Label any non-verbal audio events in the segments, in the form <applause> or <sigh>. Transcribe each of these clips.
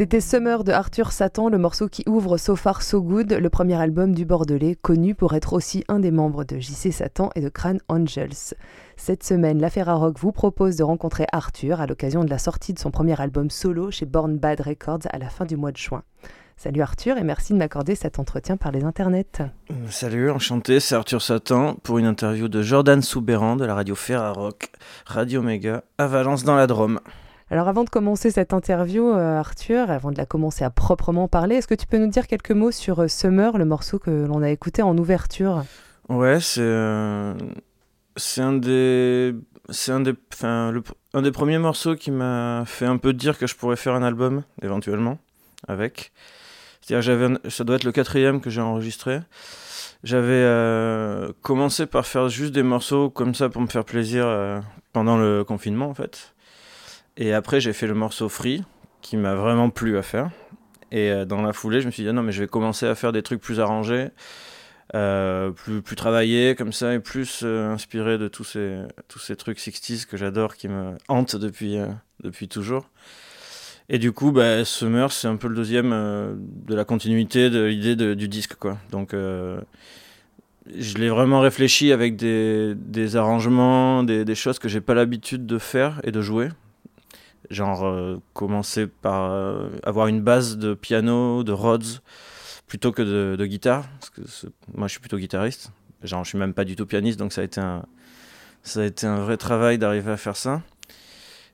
C'était Summer de Arthur Satan, le morceau qui ouvre So Far So Good, le premier album du Bordelais, connu pour être aussi un des membres de JC Satan et de Crane Angels. Cette semaine, l'affaire à rock vous propose de rencontrer Arthur à l'occasion de la sortie de son premier album solo chez Born Bad Records à la fin du mois de juin. Salut Arthur et merci de m'accorder cet entretien par les internets. Salut, enchanté, c'est Arthur Satan pour une interview de Jordan Soubéran de la radio Ferrarock, Radio Méga, à Valence dans la Drôme. Alors avant de commencer cette interview, euh, Arthur, avant de la commencer à proprement parler, est-ce que tu peux nous dire quelques mots sur euh, Summer, le morceau que l'on a écouté en ouverture? Ouais, c'est euh, un des un des enfin un des premiers morceaux qui m'a fait un peu dire que je pourrais faire un album éventuellement avec. C'est-à-dire j'avais ça doit être le quatrième que j'ai enregistré. J'avais commencé par faire juste des morceaux comme ça pour me faire plaisir pendant le confinement en fait. Et après, j'ai fait le morceau Free, qui m'a vraiment plu à faire. Et euh, dans la foulée, je me suis dit, ah non, mais je vais commencer à faire des trucs plus arrangés, euh, plus, plus travaillés, comme ça, et plus euh, inspiré de tous ces, tous ces trucs 60s que j'adore, qui me hantent depuis, depuis toujours. Et du coup, bah, Summer, c'est un peu le deuxième de la continuité de l'idée du disque, quoi. Donc, je l'ai vraiment réfléchi avec des, des arrangements, des, des choses que j'ai pas l'habitude de faire et de jouer genre euh, commencer par euh, avoir une base de piano, de Rhodes, plutôt que de, guitare, parce que moi je suis plutôt guitariste, genre je suis même pas du tout pianiste, donc ça a été un, ça a été un vrai travail d'arriver à faire ça.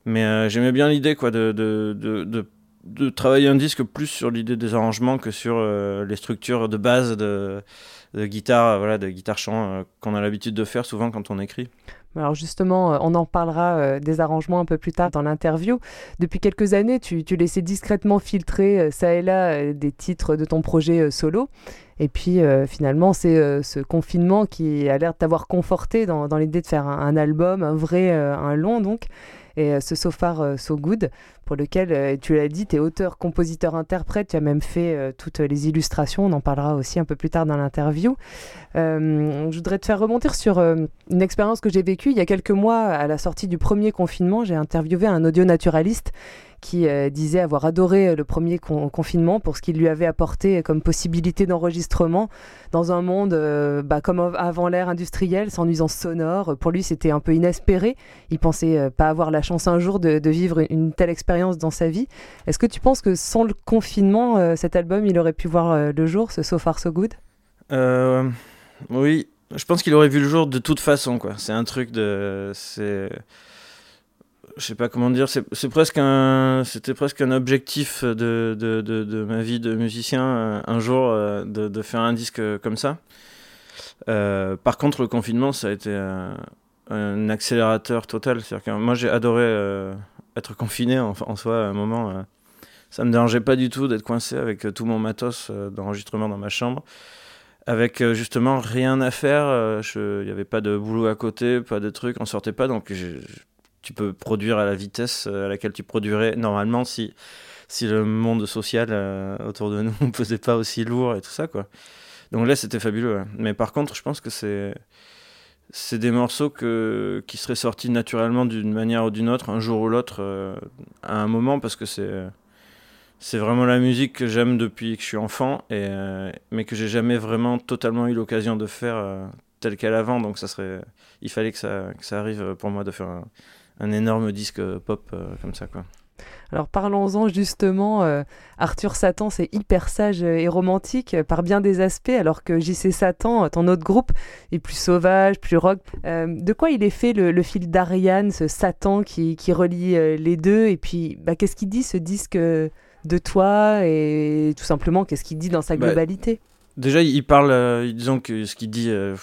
Mais euh, j'aimais bien l'idée quoi de, de, de, de, travailler un disque plus sur l'idée des arrangements que sur les structures de base de, guitare, voilà, de guitare chant qu'on a l'habitude de faire souvent quand on écrit. Alors justement, euh, on en parlera euh, des arrangements un peu plus tard dans l'interview. Depuis quelques années, tu, laissais discrètement filtrer euh, ça et là des titres de ton projet solo. Et puis finalement, c'est ce confinement qui a l'air de t'avoir conforté dans, l'idée de faire un, album, un vrai, un long donc et euh, ce So Far euh, So Good, pour lequel, euh, tu l'as dit, tu es auteur, compositeur, interprète, tu as même fait toutes les illustrations, on en parlera aussi un peu plus tard dans l'interview. je voudrais te faire remonter sur une expérience que j'ai vécue il y a quelques mois à la sortie du premier confinement. J'ai interviewé un audio naturaliste qui euh, disait avoir adoré euh, le premier confinement pour ce qu'il lui avait apporté comme possibilité d'enregistrement dans un monde euh, bah, comme avant l'ère industrielle, sans nuisance sonore. Pour lui, c'était un peu inespéré. Il pensait pas avoir la chance un jour de, vivre une telle expérience dans sa vie. Est-ce que tu penses que sans le confinement, cet album, il aurait pu voir le jour, ce So Far So Good? Oui, je pense qu'il aurait vu le jour de toute façon. C'est un truc de... C'est je sais pas comment dire, c'est presque un, c'était presque un objectif de, de, de, ma vie de musicien euh, un jour euh, de, faire un disque comme ça. Euh, par contre, le confinement, ça a été un, accélérateur total. C'est-à-dire que moi, j'ai adoré être confiné en, en, soi à un moment. ça me dérangeait pas du tout d'être coincé avec tout mon matos d'enregistrement dans ma chambre avec justement rien à faire. Il n'y avait pas de boulot à côté, pas de trucs, on sortait pas. Donc tu peux produire à la vitesse euh, à laquelle tu produirais normalement si, si le monde social euh, autour de nous <laughs> ne faisait pas aussi lourd et tout ça, quoi. Donc là, c'était fabuleux. Mais par contre, je pense que c'est c'est des morceaux que, qui seraient sortis naturellement d'une manière ou d'une autre, un jour ou l'autre, euh, à un moment, parce que c'est c'est vraiment la musique que j'aime depuis que je suis enfant, et, mais que j'ai jamais vraiment totalement eu l'occasion de faire telle qu'elle avant. Donc ça serait, il fallait que ça, que ça arrive pour moi de faire un, un énorme disque pop euh, comme ça, quoi. Alors parlons-en justement, euh, Arthur Satan c'est hyper sage et romantique euh, par bien des aspects alors que JC Satan, ton autre groupe, est plus sauvage, plus rock. de quoi il est fait le, fil d'Ariane, ce Satan qui, qui relie les deux? Et puis bah, qu'est-ce qu'il dit ce disque de toi? Et tout simplement qu'est-ce qu'il dit dans sa bah, globalité? Déjà, il parle, euh, disons que ce qu'il dit, euh,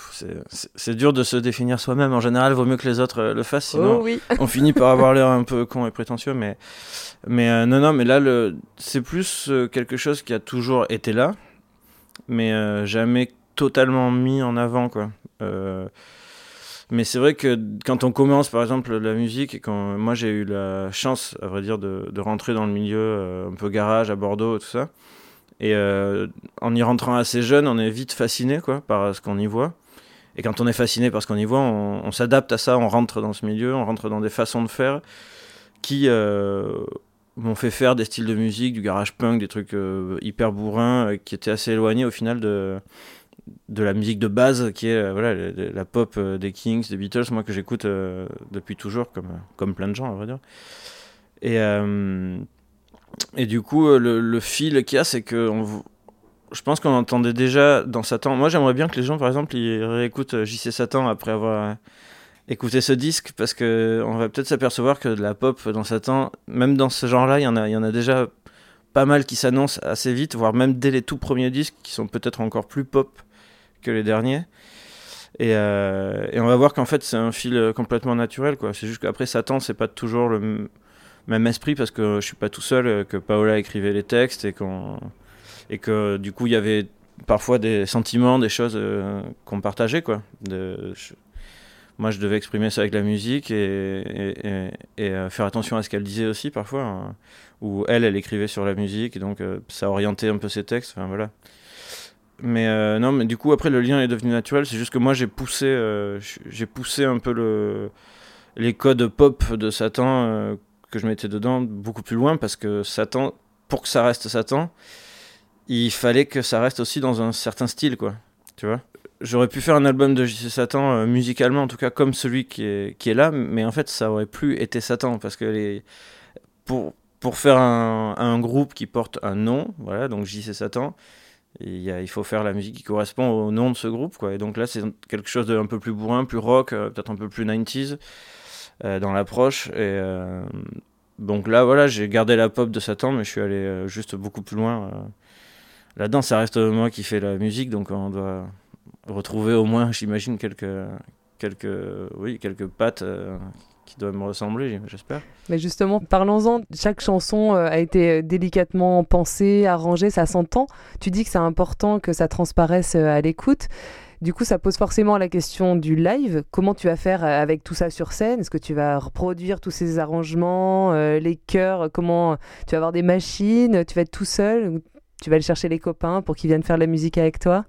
c'est dur de se définir soi-même. En général, il vaut mieux que les autres euh, le fassent, sinon oh on finit par <laughs> avoir l'air un peu con et prétentieux. Mais, mais non, non, mais là, c'est plus quelque chose qui a toujours été là, mais jamais totalement mis en avant, quoi. mais c'est vrai que quand on commence, par exemple, la musique, et quand moi j'ai eu la chance, à vrai dire, de, de rentrer dans le milieu un peu garage à Bordeaux, et tout ça. Et euh, en y rentrant assez jeune, on est vite fasciné quoi, par ce qu'on y voit. Et quand on est fasciné par ce qu'on y voit, on, s'adapte à ça, on rentre dans ce milieu, on rentre dans des façons de faire qui, euh, m'ont fait faire des styles de musique, du garage punk, des trucs hyper bourrins, qui étaient assez éloignés au final de, de la musique de base qui est voilà, la, pop des Kings, des Beatles, moi que j'écoute depuis toujours, comme, comme plein de gens, à vrai dire. Et du coup, le, le fil qu'il y a, c'est que je pense qu'on entendait déjà dans Satan. Moi, j'aimerais bien que les gens, par exemple, ils réécoutent euh, JC Satan après avoir euh, écouté ce disque, parce que on va peut-être s'apercevoir que de la pop dans Satan, même dans ce genre-là, il y en a, déjà pas mal qui s'annoncent assez vite, voire même dès les tout premiers disques, qui sont peut-être encore plus pop que les derniers. Et, euh, et on va voir qu'en fait, c'est un fil complètement naturel. C'est juste qu'après Satan, c'est pas toujours le même esprit, parce que je suis pas tout seul, que Paola écrivait les textes et qu'on et que du coup il y avait parfois des sentiments, des choses euh, qu'on partageait quoi. Moi je devais exprimer ça avec la musique et, euh, faire attention à ce qu'elle disait aussi parfois. Hein. Ou elle, elle écrivait sur la musique et donc euh, ça orientait un peu ses textes. Enfin voilà. Mais non, mais du coup après le lien est devenu naturel. C'est juste que moi j'ai poussé, j'ai poussé un peu le, les codes pop de Satan que je mettais dedans beaucoup plus loin parce que Satan, pour que ça reste Satan, il fallait que ça reste aussi dans un certain style, quoi. Tu vois? J'aurais pu faire un album de JC Satan, euh, musicalement en tout cas, comme celui qui est, qui est là, mais en fait, ça aurait plus été Satan, parce que les... pour, pour faire un, groupe qui porte un nom, voilà, donc JC Satan, il, il faut faire la musique qui correspond au nom de ce groupe, quoi. Et donc là, c'est quelque chose d'un peu plus bourrin, plus rock, euh, peut-être un peu plus 90s euh, dans l'approche. Et donc là, voilà, j'ai gardé la pop de Satan, mais je suis allé juste beaucoup plus loin là-dedans, ça reste moi qui fais la musique, donc on doit retrouver au moins, <laughs> j'imagine, quelques, quelques, oui, quelques pattes euh, qui doivent me ressembler, j'espère. Mais justement, parlons-en. Chaque chanson euh, a été euh, délicatement pensée, arrangée, ça s'entend. Tu dis que c'est important que ça transparaisse à l'écoute. Du coup, ça pose forcément la question du live. Comment tu vas faire avec tout ça sur scène? Est-ce que tu vas reproduire tous ces arrangements, les chœurs? Comment tu vas avoir des machines? Tu vas être tout seul tu vas aller chercher les copains pour qu'ils viennent faire de la musique avec toi?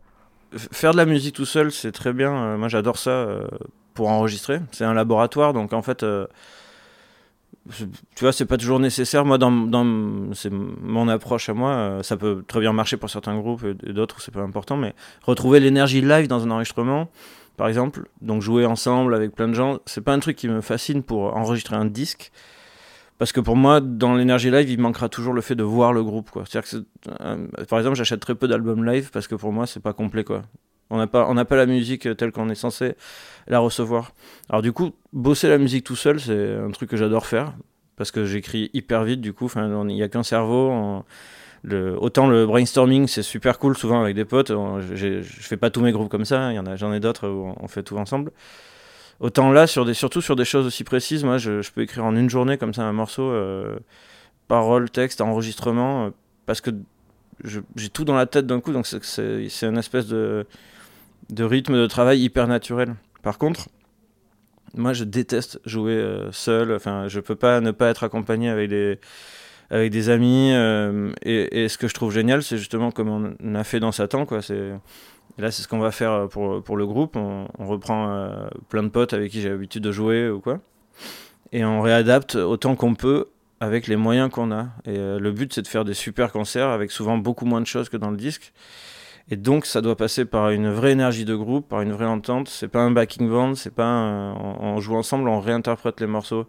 Faire de la musique tout seul, c'est très bien. Euh, moi, j'adore ça euh, pour enregistrer. C'est un laboratoire, donc en fait, euh, tu vois, c'est pas toujours nécessaire. Moi, dans, dans c'est mon approche à moi. ça peut très bien marcher pour certains groupes et d'autres, c'est pas important. Mais retrouver l'énergie live dans un enregistrement, par exemple, donc jouer ensemble avec plein de gens, c'est pas un truc qui me fascine pour enregistrer un disque. Parce que pour moi, dans l'énergie live, il manquera toujours le fait de voir le groupe. Quoi. Que euh, par exemple, j'achète très peu d'albums live parce que pour moi, c'est pas complet. Quoi. On n'a pas, on pas la musique telle qu'on est censé la recevoir. Alors du coup, bosser la musique tout seul, c'est un truc que j'adore faire parce que j'écris hyper vite. Du coup, il n'y a qu'un cerveau. Le, autant le brainstorming, c'est super cool souvent avec des potes. Je fais pas tous mes groupes comme ça. Il y en a, j'en ai d'autres où on fait tout ensemble. Autant là, sur des, surtout sur des choses aussi précises, moi je, peux écrire en une journée comme ça un morceau, euh, parole, texte, enregistrement, euh, parce que j'ai tout dans la tête d'un coup, donc c'est une espèce de, de rythme de travail hyper naturel. Par contre, moi je déteste jouer euh, seul, enfin je peux pas ne pas être accompagné avec des, avec des amis, et, et, ce que je trouve génial, c'est justement comme on a fait dans Satan, quoi, c'est là, c'est ce qu'on va faire euh, pour, pour le groupe. On, reprend euh, plein de potes avec qui j'ai l'habitude de jouer ou quoi. Et on réadapte autant qu'on peut avec les moyens qu'on a. Et euh, le but, c'est de faire des super concerts avec souvent beaucoup moins de choses que dans le disque. Et donc, ça doit passer par une vraie énergie de groupe, par une vraie entente. C'est pas un backing band, c'est pas on, joue ensemble, on réinterprète les morceaux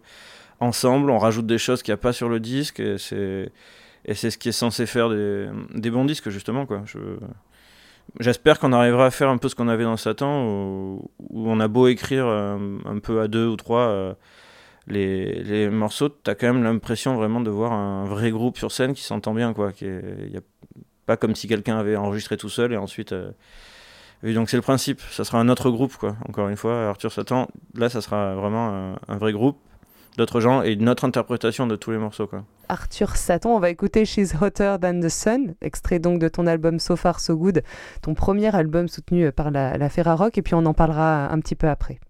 ensemble, on rajoute des choses qu'il n'y a pas sur le disque. Et c'est, ce qui est censé faire des, bons disques, justement. Quoi. Je, J'espère qu'on arrivera à faire un peu ce qu'on avait dans Satan, où, on a beau écrire euh, un, peu à deux ou trois euh, les, les, morceaux, tu as quand même l'impression vraiment de voir un vrai groupe sur scène qui s'entend bien, quoi. Pas comme si quelqu'un avait enregistré tout seul et ensuite. Euh, donc c'est le principe, ça sera un autre groupe, quoi. Encore une fois, Arthur Satan, là, ça sera vraiment un, un vrai groupe d'autres gens et notre interprétation de tous les morceaux. Quoi. Arthur Satan, on va écouter She's Hotter Than the Sun, extrait donc de ton album So Far So Good, ton premier album soutenu par la, la Ferrarock, et puis on en parlera un petit peu après.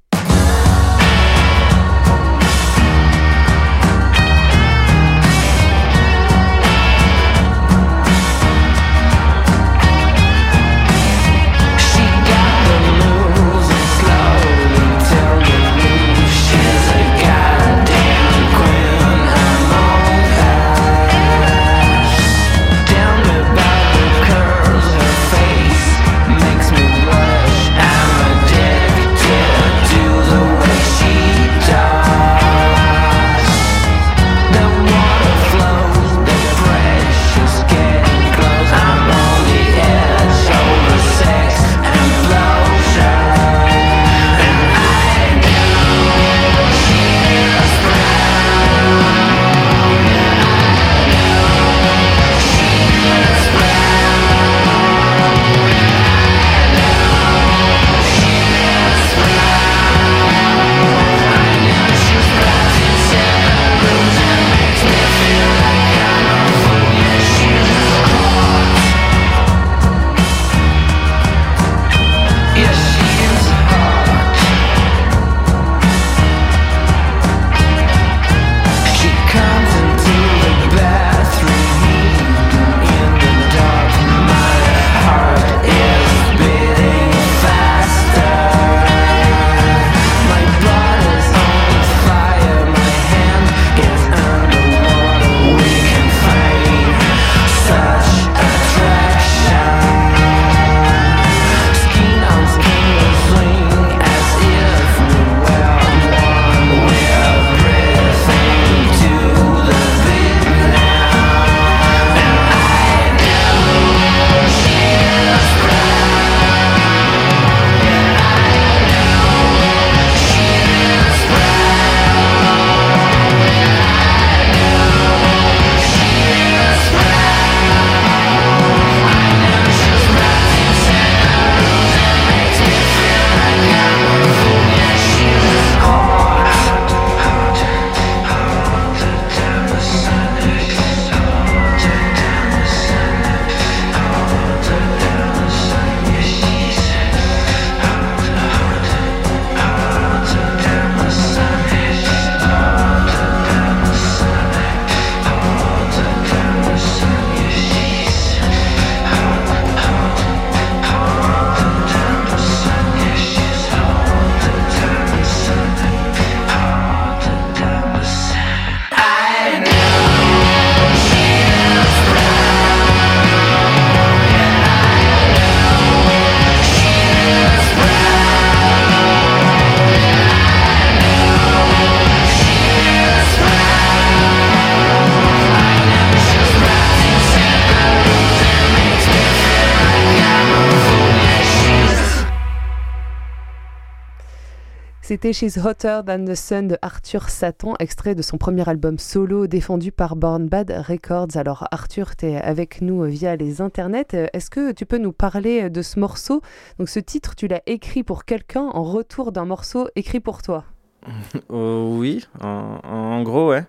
C'était She's Hotter Than the Sun de Arthur Satan, extrait de son premier album solo défendu par Born Bad Records. Alors Arthur, tu es avec nous via les internets. Est-ce que tu peux nous parler de ce morceau? Donc ce titre, tu l'as écrit pour quelqu'un en retour d'un morceau écrit pour toi <laughs> euh, Oui, en, gros, ouais.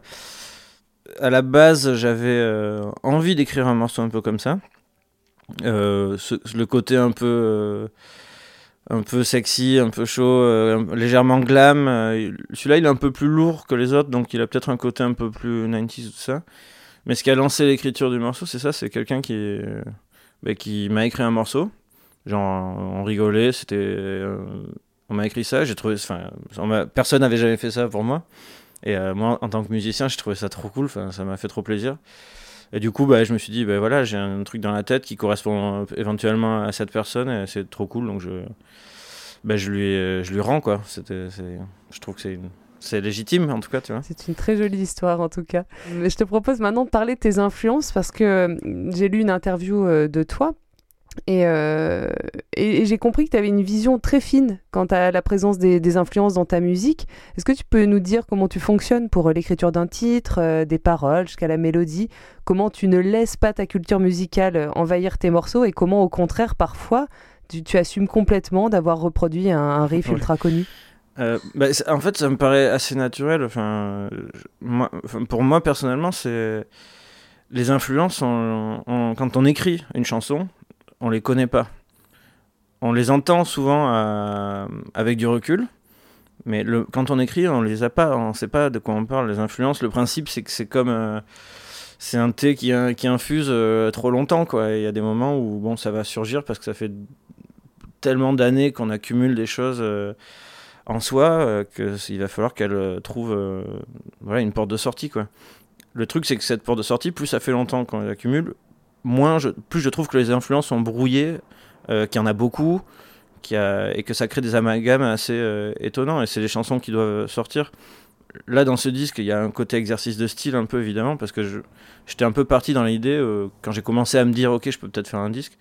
À la base, j'avais euh, envie d'écrire un morceau un peu comme ça. Euh, le côté un peu un peu sexy, un peu chaud, euh, légèrement glam. Euh, celui-là, il est un peu plus lourd que les autres, donc il a peut-être un côté un peu plus 90s, tout ça. Mais ce qui a lancé l'écriture du morceau, c'est ça, c'est quelqu'un qui, euh, bah, qui m'a écrit un morceau. Genre, on rigolait, c'était. on m'a écrit ça, j'ai trouvé. Enfin, personne n'avait jamais fait ça pour moi. Et moi, en tant que musicien, j'ai trouvé ça trop cool, ça m'a fait trop plaisir. Et du coup, bah, je me suis dit, bah, voilà, j'ai un truc dans la tête qui correspond éventuellement à cette personne, et c'est trop cool, donc je, bah, je, lui, je lui rends, quoi. C'était, je trouve que c'est C'est légitime en tout cas, tu vois. C'est une très jolie histoire en tout cas. Je te propose maintenant de parler de tes influences parce que euh, j'ai lu une interview euh, de toi euh, et, et, j'ai compris que tu avais une vision très fine quant à la présence des, influences dans ta musique. Est-ce que tu peux nous dire comment tu fonctionnes pour l'écriture d'un titre, euh, des paroles jusqu'à la mélodie? Comment tu ne laisses pas ta culture musicale envahir tes morceaux? Et comment au contraire parfois tu, assumes complètement d'avoir reproduit un, riff ultra connu? Euh, bah, en fait, ça me paraît assez naturel. Enfin, moi, pour moi, personnellement, c'est les influences. quand on écrit une chanson, on les connaît pas. On les entend souvent euh, avec du recul, mais quand on écrit, on les a pas, on sait pas de quoi on parle. Les influences, le principe, c'est que c'est comme euh, c'est un thé qui, qui infuse euh, trop longtemps, quoi. Il y a des moments où bon, ça va surgir parce que ça fait tellement d'années qu'on accumule des choses en soi qu'il va falloir qu'elle trouve voilà une porte de sortie, quoi. Le truc, c'est que cette porte de sortie, plus ça fait longtemps qu'on l'accumule, moins je, plus je trouve que les influences sont brouillées, euh, qu'il y en a beaucoup, a, et que ça crée des amalgames assez euh, étonnants. Et c'est les chansons qui doivent sortir. Là, dans ce disque, il y a un côté exercice de style un peu, évidemment, parce que j'étais un peu parti dans l'idée, euh, quand j'ai commencé à me dire, ok, je peux peut-être faire un disque,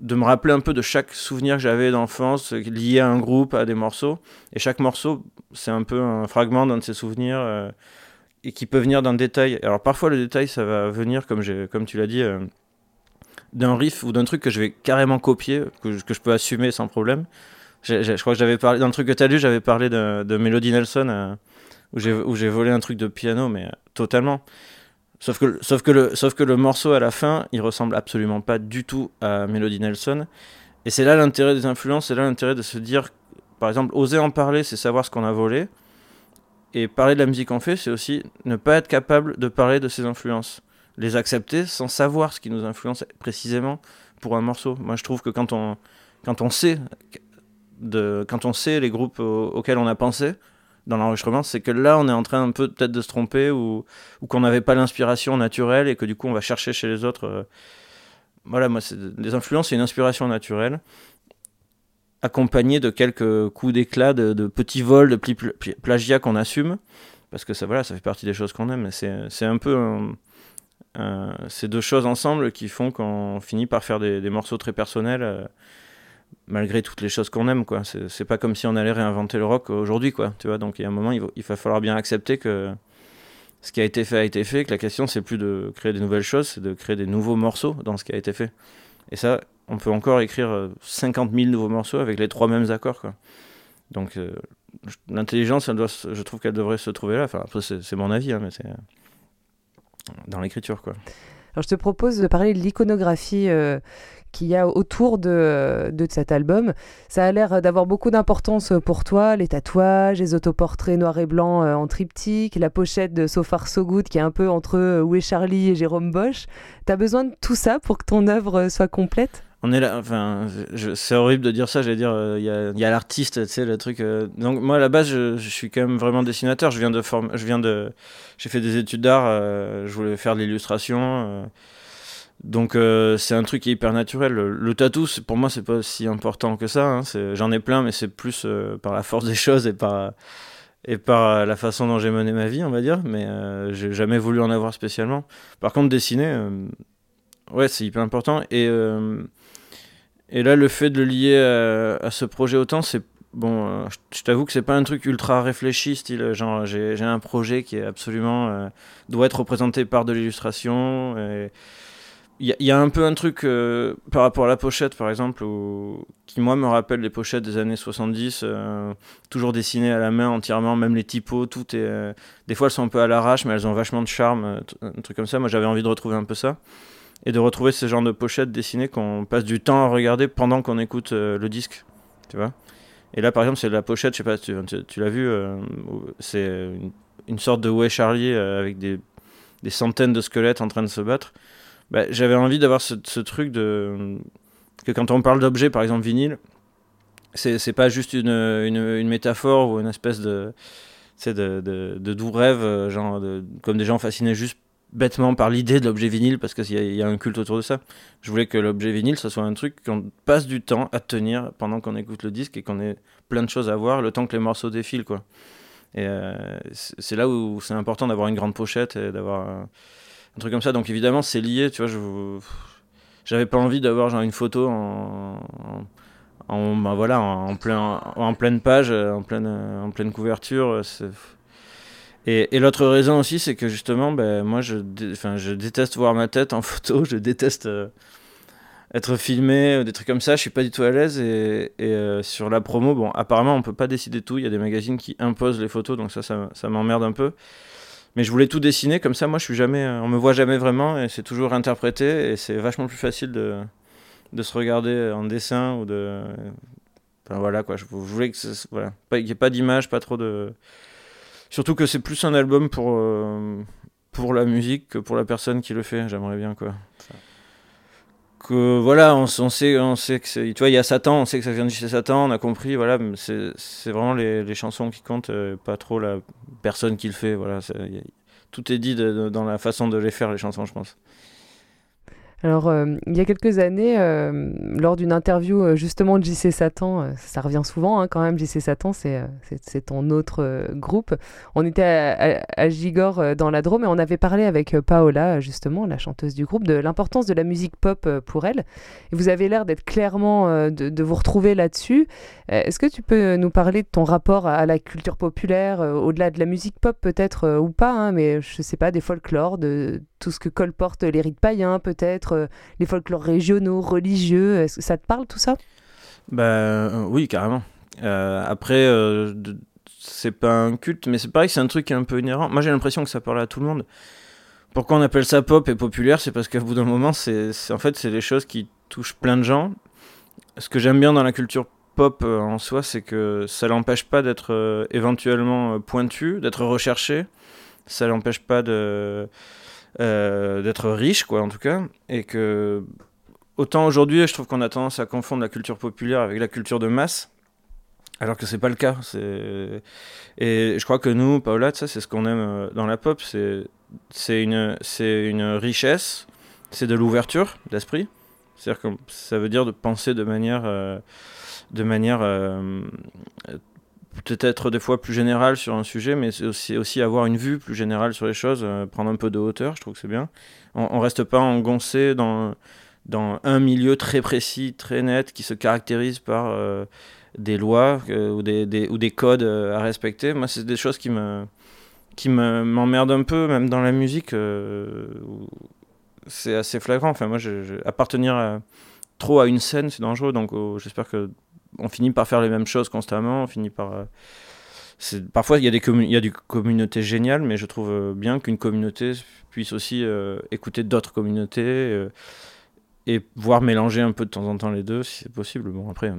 de me rappeler un peu de chaque souvenir que j'avais d'enfance lié à un groupe, à des morceaux. Et chaque morceau, c'est un peu un fragment d'un de ces souvenirs et qui peut venir d'un détail. Alors parfois le détail ça va venir comme, comme tu l'as dit euh, d'un riff ou d'un truc que je vais carrément copier, que je, peux assumer sans problème. je crois que j'avais parlé, dans le truc que tu as lu, j'avais parlé de, de, Melody Nelson euh, où j'ai volé un truc de piano, mais euh, totalement. Sauf que, sauf, que le, sauf que le morceau à la fin, il ressemble absolument pas du tout à Melody Nelson. Et c'est là l'intérêt des influences, c'est là l'intérêt de se dire, par exemple, oser en parler, c'est savoir ce qu'on a volé. Et parler de la musique qu'on fait, c'est aussi ne pas être capable de parler de ses influences. Les accepter sans savoir ce qui nous influence précisément pour un morceau. Moi, je trouve que quand on, quand on, sait, de, quand on sait les groupes auxquels on a pensé dans l'enregistrement, c'est que là, on est en train un peu peut-être de se tromper ou, ou qu'on n'avait pas l'inspiration naturelle et que du coup, on va chercher chez les autres. Euh, voilà, moi, les influences, c'est une inspiration naturelle accompagné de quelques coups d'éclat, de, petits vols, de plagiat qu'on assume, parce que ça, voilà, ça fait partie des choses qu'on aime. C'est un peu ces deux choses ensemble qui font qu'on finit par faire des, morceaux très personnels, euh, malgré toutes les choses qu'on aime. C'est pas comme si on allait réinventer le rock aujourd'hui, quoi. Tu vois, donc il y a un moment, il, il va falloir bien accepter que ce qui a été fait a été fait, que la question c'est plus de créer des nouvelles choses, c'est de créer des nouveaux morceaux dans ce qui a été fait. Et ça, on peut encore écrire 50 euh, 000 nouveaux morceaux avec les trois mêmes accords. Quoi. Donc euh, l'intelligence, je trouve qu'elle devrait se trouver là. Enfin, c'est mon avis, hein, mais c'est euh, dans l'écriture. Alors, je te propose de parler de l'iconographie qu'il y a autour de, de, cet album. Ça a l'air d'avoir beaucoup d'importance pour toi, les tatouages, les autoportraits noir et blanc en triptyque, la pochette de So Far So Good qui est un peu entre Où est Charlie et Jérôme Bosch. Tu as besoin de tout ça pour que ton œuvre soit complète? On est là, enfin, c'est horrible de dire ça, j'allais dire, euh, il y a, l'artiste, tu sais, le truc. Euh. donc, moi, à la base, je, suis quand même vraiment dessinateur. Je viens de je viens de, j'ai fait des études d'art, euh, je voulais faire de l'illustration. Donc, c'est un truc qui est hyper naturel. Le, tatou, pour moi, c'est pas si important que ça. Hein. J'en ai plein, mais c'est plus par la force des <laughs> choses et par, et par la façon dont j'ai mené ma vie, on va dire. Mais j'ai jamais voulu en avoir spécialement. Par contre, dessiner, ouais, c'est hyper important. Et et là, le fait de le lier à, ce projet autant, c'est bon, je t'avoue que c'est pas un truc ultra réfléchi, style genre j'ai un projet qui est absolument doit être représenté par de l'illustration. Il y, a un peu un truc euh, par rapport à la pochette, par exemple, qui, moi, me rappelle les pochettes des années 70, euh, toujours dessinées à la main entièrement, même les typos, tout est. Euh, des fois, elles sont un peu à l'arrache, mais elles ont vachement de charme, un truc comme ça. Moi, j'avais envie de retrouver un peu ça. Et de retrouver ce genre de pochettes dessinées qu'on passe du temps à regarder pendant qu'on écoute le disque. Tu vois Et là, par exemple, c'est la pochette, je sais pas, tu, l'as vu, c'est une, sorte de Way Charlie avec des, des centaines de squelettes en train de se battre. Bah, j'avais envie d'avoir ce, truc de que quand on parle d'objet, par exemple vinyle, c'est pas juste une, une, métaphore ou une espèce de, de, de, de doux rêve, euh, genre comme des gens fascinés juste bêtement par l'idée de l'objet vinyle parce qu'il y, y, a un culte autour de ça. Je voulais que l'objet vinyle, ce soit un truc qu'on passe du temps à tenir pendant qu'on écoute le disque et qu'on ait plein de choses à voir le temps que les morceaux défilent. Quoi. Et euh, c'est là où c'est important d'avoir une grande pochette et d'avoir un truc comme ça. Donc évidemment, c'est lié, tu vois. Je j'avais pas envie d'avoir genre une photo en, en, ben voilà, en, plein, en pleine page, en pleine, en pleine couverture. Et, et l'autre raison aussi, c'est que justement, ben, moi, je, je déteste voir ma tête en <laughs> photo, je déteste euh, être filmé, des trucs comme ça, je suis pas du tout à l'aise. Et, et euh, sur la promo, bon, apparemment, on peut pas décider tout, il y a des magazines qui imposent les photos, donc ça, ça, ça m'emmerde un peu. Mais je voulais tout dessiner comme ça. Moi, je suis jamais, euh, on me voit jamais vraiment et c'est toujours interprété et c'est vachement plus facile de, de se regarder en dessin ou de. Enfin, voilà quoi. Je, voulais que voilà, qu'il n'y ait pas d'image, pas trop de. Surtout que c'est plus un album pour euh, pour la musique que pour la personne qui le fait. J'aimerais bien quoi. Que voilà, on, on, sait, on sait que. Tu vois, il y a Satan, on sait que ça vient de chez Satan, on a compris. Voilà, c'est vraiment les, les, chansons qui comptent, euh, pas trop la personne qui le fait. Voilà, tout est dit dans la façon de les faire, les chansons, je pense. Alors, euh, il y a quelques années, euh, lors d'une interview euh, justement de JC Satan, ça revient souvent hein, quand même, JC Satan, c'est ton autre groupe. On était à, Gigor dans la Drôme et on avait parlé avec Paola, justement, la chanteuse du groupe, de l'importance de la musique pop pour elle. Et vous avez l'air d'être clairement, de, vous retrouver là-dessus. Est-ce que tu peux nous parler de ton rapport à, la culture populaire, au-delà de la musique pop peut-être ou pas, hein, mais je sais pas, des folklores, de tout ce que colportent les rites païens peut-être, euh, les folklores régionaux, religieux. Est-ce que ça te parle tout ça? Ben oui, carrément. Euh, après, c'est pas un culte, mais c'est pareil, c'est un truc qui est un peu inhérent. Moi j'ai l'impression que ça parle à tout le monde. Pourquoi on appelle ça pop et populaire? C'est parce qu'à bout d'un moment, c'est en fait c'est des choses qui touchent plein de gens. Ce que j'aime bien dans la culture pop en soi, c'est que ça l'empêche pas d'être éventuellement pointu, d'être recherché. Ça l'empêche pas de euh, d'être riche, quoi, en tout cas. Et que, autant aujourd'hui, je trouve qu'on a tendance à confondre la culture populaire avec la culture de masse. Alors que c'est pas le cas. Et je crois que nous, Paola, ça, c'est ce qu'on aime euh, dans la pop. C'est une, une richesse, c'est de l'ouverture d'esprit. C'est-à-dire que ça veut dire de penser de manière, euh, de manière peut-être des fois plus général sur un sujet, mais c'est aussi, avoir une vue plus générale sur les choses, euh, prendre un peu de hauteur, je trouve que c'est bien. On, on, reste pas engoncé dans, un milieu très précis, très net, qui se caractérise par euh, des lois euh, ou, des, codes à respecter. Moi, c'est des choses qui me m'emmerdent un peu, même dans la musique. c'est assez flagrant. Enfin, moi, appartenir trop à une scène, c'est dangereux. Donc, oh, j'espère que on finit par faire les mêmes choses constamment, on finit par... Euh, parfois, il y, a des il y a des communautés géniales, mais je trouve euh, bien qu'une communauté puisse aussi euh, écouter d'autres communautés et voir mélanger un peu de temps en temps les deux, si c'est possible. Bon, après,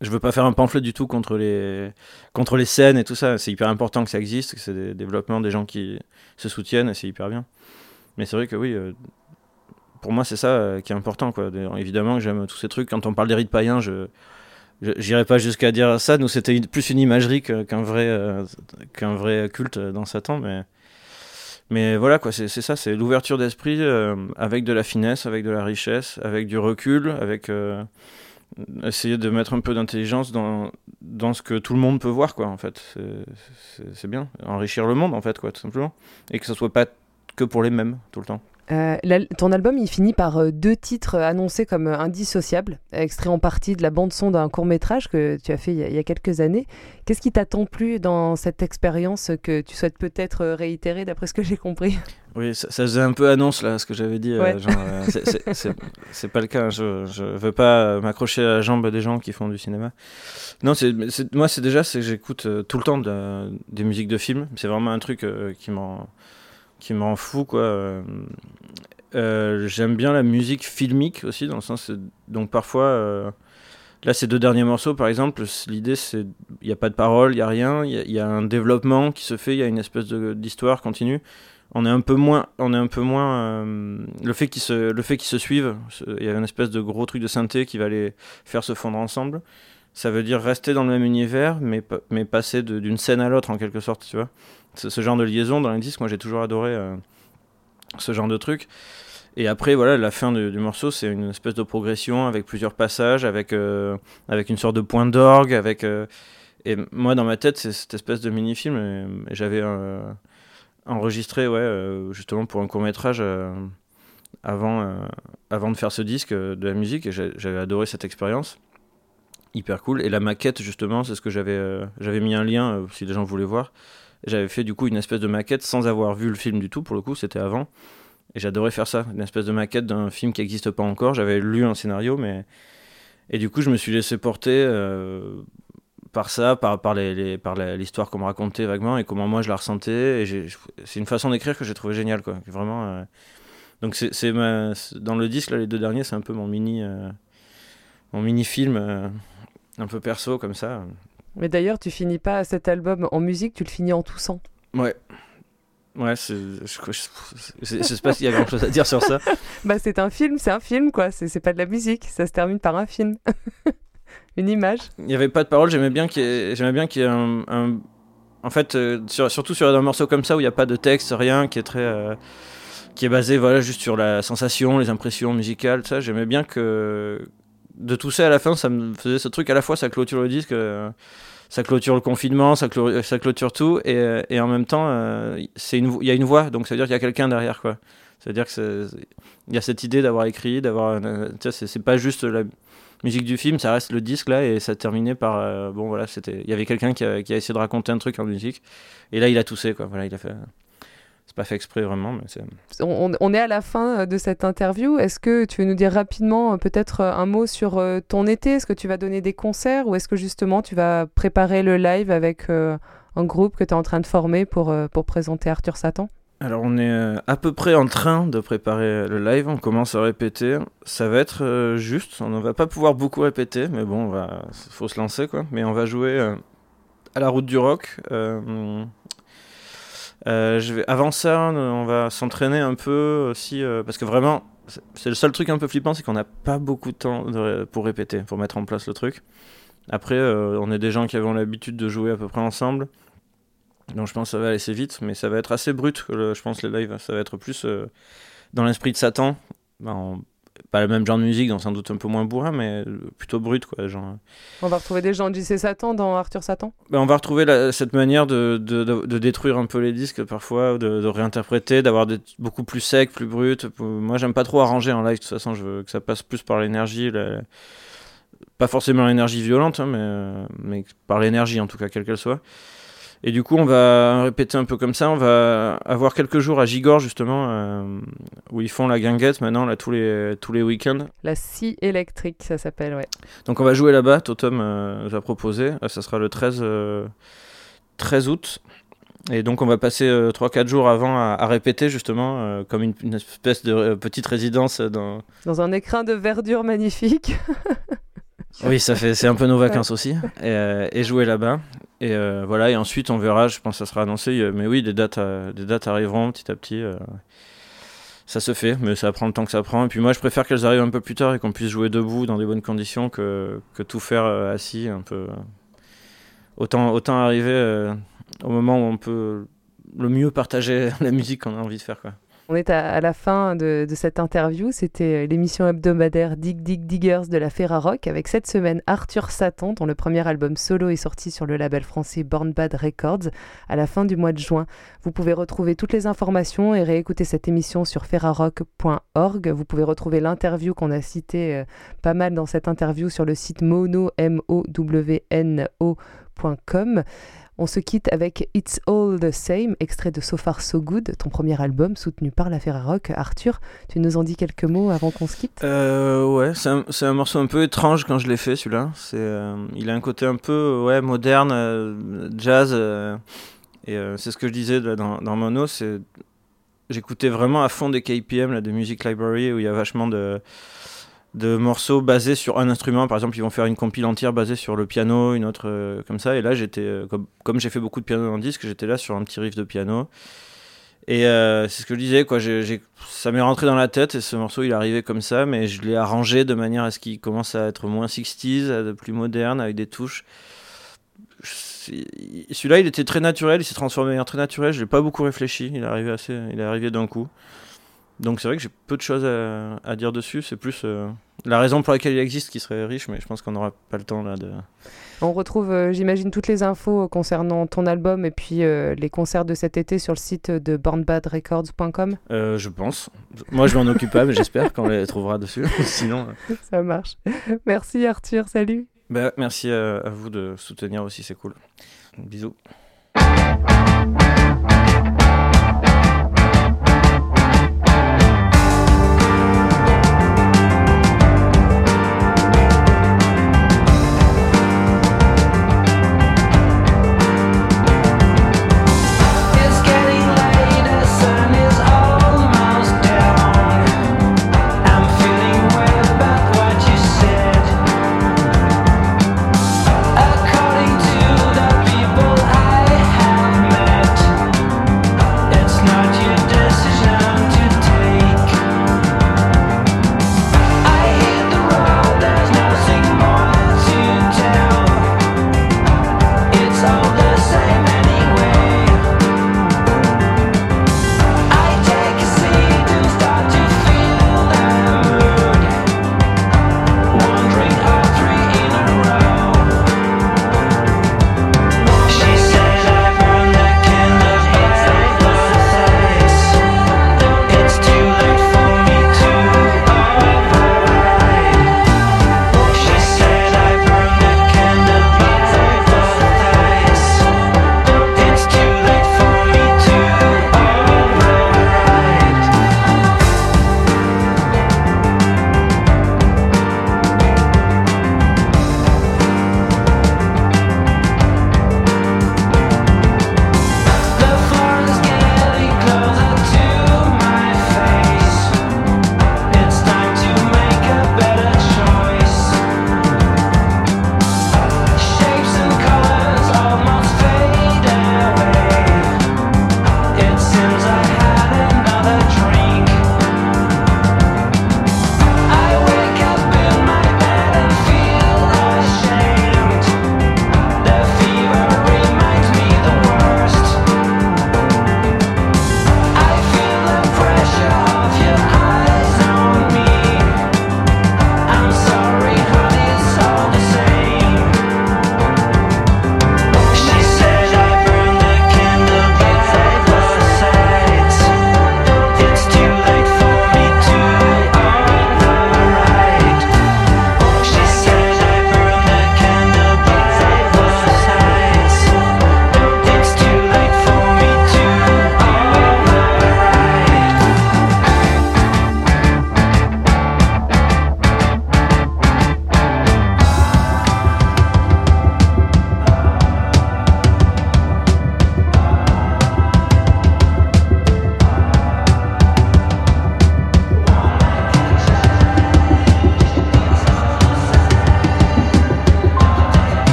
je veux pas faire un pamphlet du tout contre les, contre les scènes et tout ça. C'est hyper important que ça existe, que c'est des développements, des gens qui se soutiennent, et c'est hyper bien. Mais c'est vrai que oui, pour moi, c'est ça qui est important. Quoi. Évidemment, j'aime tous ces trucs. Quand on parle des rites païens, je J'irai pas jusqu'à dire ça. Nous, c'était plus une imagerie qu'un vrai, euh, vrai culte dans Satan. Mais, mais voilà, quoi, c'est ça. C'est l'ouverture d'esprit euh, avec de la finesse, avec de la richesse, avec du recul, avec euh, essayer de mettre un peu d'intelligence dans, dans ce que tout le monde peut voir, quoi, en fait. C'est bien. Enrichir le monde, en fait, quoi, tout simplement. Et que ce soit pas que pour les mêmes, tout le temps. Euh, ton album, il finit par euh, deux titres annoncés comme indissociables, extraits en partie de la bande-son d'un court-métrage que tu as fait il y a, quelques années. Qu'est-ce qui t'a tant plu dans cette expérience que tu souhaites peut-être réitérer d'après ce que j'ai compris? Oui, ça, faisait un peu annonce là, ce que j'avais dit. c'est pas le cas, hein. je, je veux pas m'accrocher à la jambe des gens qui font du cinéma. Non, moi, c'est déjà, c'est que j'écoute tout le temps des musiques de films. C'est vraiment un truc qui m'en qui me rend fou quoi. Euh, euh, j'aime bien la musique filmique aussi dans le sens donc parfois euh, là ces deux derniers morceaux par exemple l'idée c'est il n'y a pas de parole il y a rien il y, a un développement qui se fait il y a une espèce d'histoire continue on est un peu moins on est un peu moins le fait qu'ils se le fait se suivent il y a une espèce de gros truc de synthé qui va les faire se fondre ensemble ça veut dire rester dans le même univers mais mais passer d'une scène à l'autre en quelque sorte tu vois ce, genre de liaison dans les disques, moi j'ai toujours adoré euh, ce genre de truc. Et après, voilà, la fin du, morceau, c'est une espèce de progression avec plusieurs passages, avec, euh, avec une sorte de point d'orgue, avec... Euh, et moi, dans ma tête, c'est cette espèce de mini-film. J'avais enregistré, ouais, justement pour un court-métrage avant, avant de faire ce disque de la musique. Et j'avais adoré cette expérience. Hyper cool. Et la maquette, justement, c'est ce que j'avais j'avais mis un lien, si les gens voulaient voir. J'avais fait du coup une espèce de maquette sans avoir vu le film du tout, pour le coup, c'était avant. Et j'adorais faire ça, une espèce de maquette d'un film qui n'existe pas encore. J'avais lu un scénario, mais. Et du coup, je me suis laissé porter euh, par ça, par, par, les, par l'histoire qu'on me racontait vaguement et comment moi je la ressentais. C'est une façon d'écrire que j'ai trouvé géniale, quoi. Vraiment. Euh, donc, c'est, dans le disque, les deux derniers, c'est un peu mon mini, euh, mon mini film un peu perso, comme ça. Mais d'ailleurs, tu finis pas cet album en musique, tu le finis en toussant. Ouais. Ouais, je, je, sais pas s'il y a grand chose à dire sur ça. <laughs> bah, c'est un film, c'est un film, quoi. C'est pas de la musique. Ça se termine par un film. <laughs> Une image. Il n'y avait pas de parole. J'aimais bien qu'il y ait, bien qu'il un, En fait, euh, surtout sur un morceau comme ça où il n'y a pas de texte, rien, qui est très. Euh, qui est basé voilà, juste sur la sensation, les impressions musicales, ça. J'aimais bien que. De ça à la fin, ça me faisait ce truc à la fois, ça clôture le disque. Euh, ça clôture le confinement, ça, ça clôture tout, et, et, en même temps, euh, il y a une voix, donc ça veut dire qu'il y a quelqu'un derrière, quoi. Ça veut dire que il y a cette idée d'avoir écrit, d'avoir, c'est pas juste la musique du film, ça reste le disque là, et ça terminait par, euh, bon voilà, c'était, il y avait quelqu'un qui qui a, essayé de raconter un truc en musique, et là il a toussé, quoi. Voilà, il a fait pas fait exprès vraiment. Mais c'est... On, est à la fin euh, de cette interview. Est-ce que tu veux nous dire rapidement euh, peut-être euh, un mot sur ton été? Est-ce que tu vas donner des concerts ou est-ce que justement tu vas préparer le live avec un groupe que tu es en train de former pour, pour présenter Arthur Satan? Alors on est à peu près en train de préparer le live, on commence à répéter. Ça va être juste, on ne va pas pouvoir beaucoup répéter, mais bon, il faut se lancer quoi. Mais on va jouer à la route du rock euh, vais, avant ça, on va s'entraîner un peu aussi, euh, parce que vraiment, c'est le seul truc un peu flippant, c'est qu'on n'a pas beaucoup de temps pour répéter, pour mettre en place le truc. Après, euh, on est des gens qui avons l'habitude de jouer à peu près ensemble, donc je pense que ça va aller assez vite, mais ça va être assez brut, je pense, les lives. Ça va être plus dans l'esprit de Satan. Ben, pas le même genre de musique, donc sans doute un peu moins bourrin, mais plutôt brut, quoi. Genre. On va retrouver des gens de JC Satan dans Arthur Satan? Ben, On va retrouver cette manière de, de, de, détruire un peu les disques parfois, de, réinterpréter, d'avoir des beaucoup plus sec, plus brut. Moi, j'aime pas trop arranger en live, de toute façon, je veux que ça passe plus par l'énergie. Pas forcément l'énergie violente, hein, mais, mais par l'énergie en tout cas, quelle qu'elle soit. Et du coup, on va répéter un peu comme ça. On va avoir quelques jours à Gigor, justement, euh, où ils font la guinguette maintenant, là, tous les, tous les week-ends. La scie électrique, ça s'appelle, ouais. Donc, on va jouer là-bas. Totem euh, nous a proposé. Euh, ça sera le 13, 13 août. Et donc, on va passer 3-4 jours avant à, répéter, justement, comme une, une, espèce de petite résidence dans. Dans un écrin de verdure magnifique. <laughs> oui, ça fait, c'est un peu nos vacances aussi. Et, et jouer là-bas. Et euh, voilà, et ensuite on verra, je pense que ça sera annoncé. Mais oui, des dates, euh, des dates arriveront petit à petit. Euh, ça se fait, mais ça prend le temps que ça prend. Et puis moi, je préfère qu'elles arrivent un peu plus tard et qu'on puisse jouer debout dans des bonnes conditions que, que tout faire assis un peu. Autant, autant arriver au moment où on peut le mieux partager <laughs> la musique qu'on a envie de faire. Quoi. On est à, la fin de, cette interview. C'était euh, l'émission hebdomadaire Dig Dig Diggers de la Ferrarock avec cette semaine Arthur Satan, dont le premier album solo est sorti sur le label français Born Bad Records à la fin du mois de juin. Vous pouvez retrouver toutes les informations et réécouter cette émission sur ferrarock.org. Vous pouvez retrouver l'interview qu'on a citée euh, pas mal dans cette interview sur le site mono, m o w n -O on se quitte avec It's All the Same, extrait de So Far So Good, ton premier album soutenu par la Ferrarock. Arthur, tu nous en dis quelques mots avant qu'on se quitte? Euh, Ouais, c'est un, morceau un peu étrange quand je l'ai fait celui-là. Euh, il a un côté un peu ouais, moderne, euh, jazz. et c'est ce que je disais dans, dans Mono, j'écoutais vraiment à fond des KPM, là, de Music Library, où il y a vachement de de morceaux basés sur un instrument. Par exemple, ils vont faire une compile entière basée sur le piano, une autre euh, comme ça. Et là, j'étais, euh, comme, j'ai fait beaucoup de piano dans le disque, j'étais là sur un petit riff de piano. Et euh, c'est ce que je disais, quoi. ça m'est rentré dans la tête et ce morceau, il arrivé comme ça, mais je l'ai arrangé de manière à ce qu'il commence à être moins 60s, de plus moderne, avec des touches. Celui-là, il était très naturel, il s'est transformé en très naturel. Je l'ai pas beaucoup réfléchi. Il est arrivé assez, il est arrivé d'un coup. Donc c'est vrai que j'ai peu de choses à, dire dessus. C'est plus la raison pour laquelle il existe qui serait riche, mais je pense qu'on n'aura pas le temps là de. On retrouve, euh, j'imagine, toutes les infos concernant ton album et puis euh, les concerts de cet été sur le site de bornbadrecords.com. Euh, je pense. Moi, je m'en occupe pas, mais j'espère qu'on les trouvera dessus. <laughs> Sinon. Ça marche. Merci Arthur. Salut. Bah, merci à vous de soutenir aussi, c'est cool. Bisous.